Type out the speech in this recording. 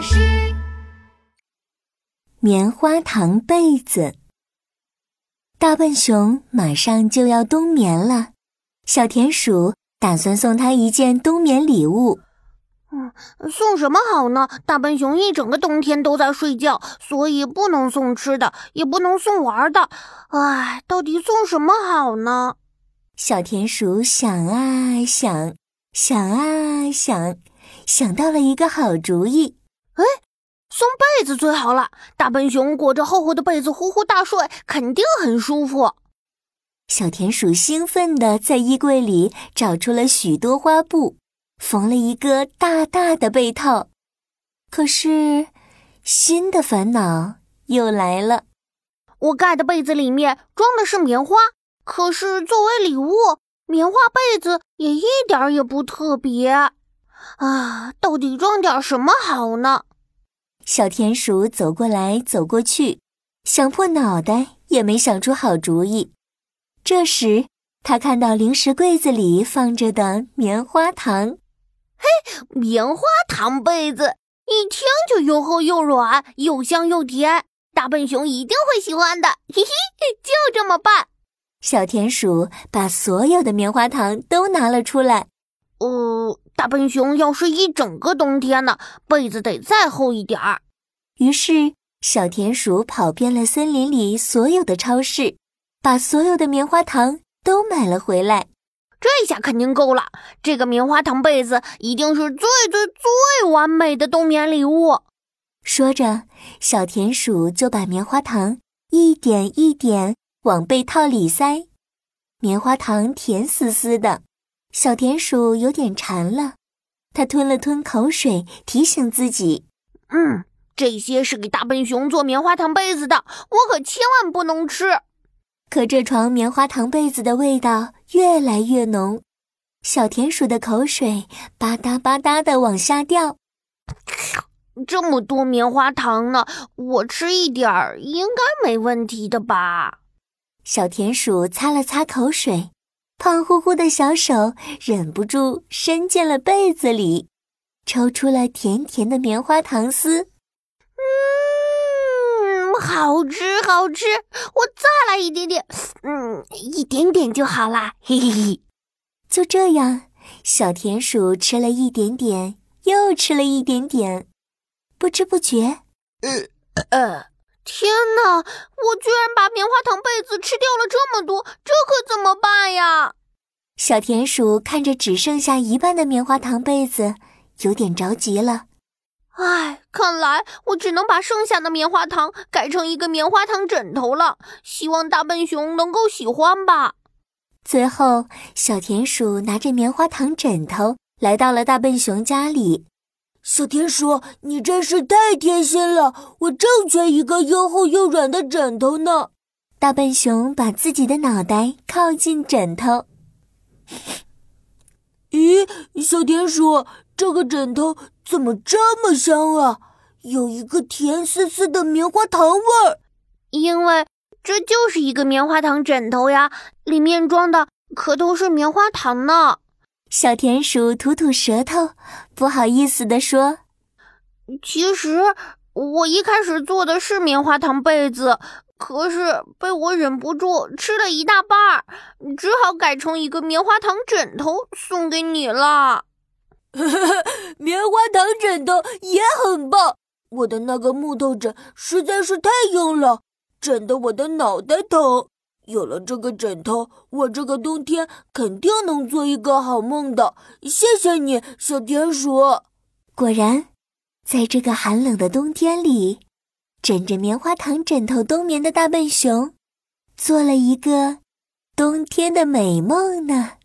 巴士。棉花糖被子。大笨熊马上就要冬眠了，小田鼠打算送他一件冬眠礼物。嗯，送什么好呢？大笨熊一整个冬天都在睡觉，所以不能送吃的，也不能送玩的。唉，到底送什么好呢？小田鼠想啊想，想啊想，想到了一个好主意。哎，送被子最好了！大笨熊裹着厚厚的被子呼呼大睡，肯定很舒服。小田鼠兴奋地在衣柜里找出了许多花布。缝了一个大大的被套，可是新的烦恼又来了。我盖的被子里面装的是棉花，可是作为礼物，棉花被子也一点也不特别。啊，到底装点什么好呢？小田鼠走过来走过去，想破脑袋也没想出好主意。这时，他看到零食柜子里放着的棉花糖。嘿，棉花糖被子一听就又厚又软，又香又甜，大笨熊一定会喜欢的。嘿嘿，就这么办。小田鼠把所有的棉花糖都拿了出来。呃，大笨熊要睡一整个冬天呢，被子得再厚一点儿。于是，小田鼠跑遍了森林里所有的超市，把所有的棉花糖都买了回来。这下肯定够了，这个棉花糖被子一定是最最最完美的冬眠礼物。说着，小田鼠就把棉花糖一点一点往被套里塞。棉花糖甜丝丝的，小田鼠有点馋了，它吞了吞口水，提醒自己：“嗯，这些是给大笨熊做棉花糖被子的，我可千万不能吃。”可这床棉花糖被子的味道越来越浓，小田鼠的口水吧嗒吧嗒的往下掉。这么多棉花糖呢，我吃一点儿应该没问题的吧？小田鼠擦了擦口水，胖乎乎的小手忍不住伸进了被子里，抽出了甜甜的棉花糖丝。嗯好吃，好吃！我再来一点点，嗯，一点点就好啦，嘿嘿嘿。就这样，小田鼠吃了一点点，又吃了一点点，不知不觉，呃呃，天哪！我居然把棉花糖被子吃掉了这么多，这可怎么办呀？小田鼠看着只剩下一半的棉花糖被子，有点着急了。唉，看来我只能把剩下的棉花糖改成一个棉花糖枕头了。希望大笨熊能够喜欢吧。最后，小田鼠拿着棉花糖枕头来到了大笨熊家里。小田鼠，你真是太贴心了，我正缺一个又厚又软的枕头呢。大笨熊把自己的脑袋靠近枕头。咦，小田鼠，这个枕头怎么这么香啊？有一个甜丝丝的棉花糖味儿。因为这就是一个棉花糖枕头呀，里面装的可都是棉花糖呢。小田鼠吐吐舌头，不好意思地说：“其实我一开始做的是棉花糖被子。”可是被我忍不住吃了一大半儿，只好改成一个棉花糖枕头送给你了。棉花糖枕头也很棒，我的那个木头枕实在是太硬了，枕得我的脑袋疼。有了这个枕头，我这个冬天肯定能做一个好梦的。谢谢你，小田鼠。果然，在这个寒冷的冬天里。枕着棉花糖枕头冬眠的大笨熊，做了一个冬天的美梦呢。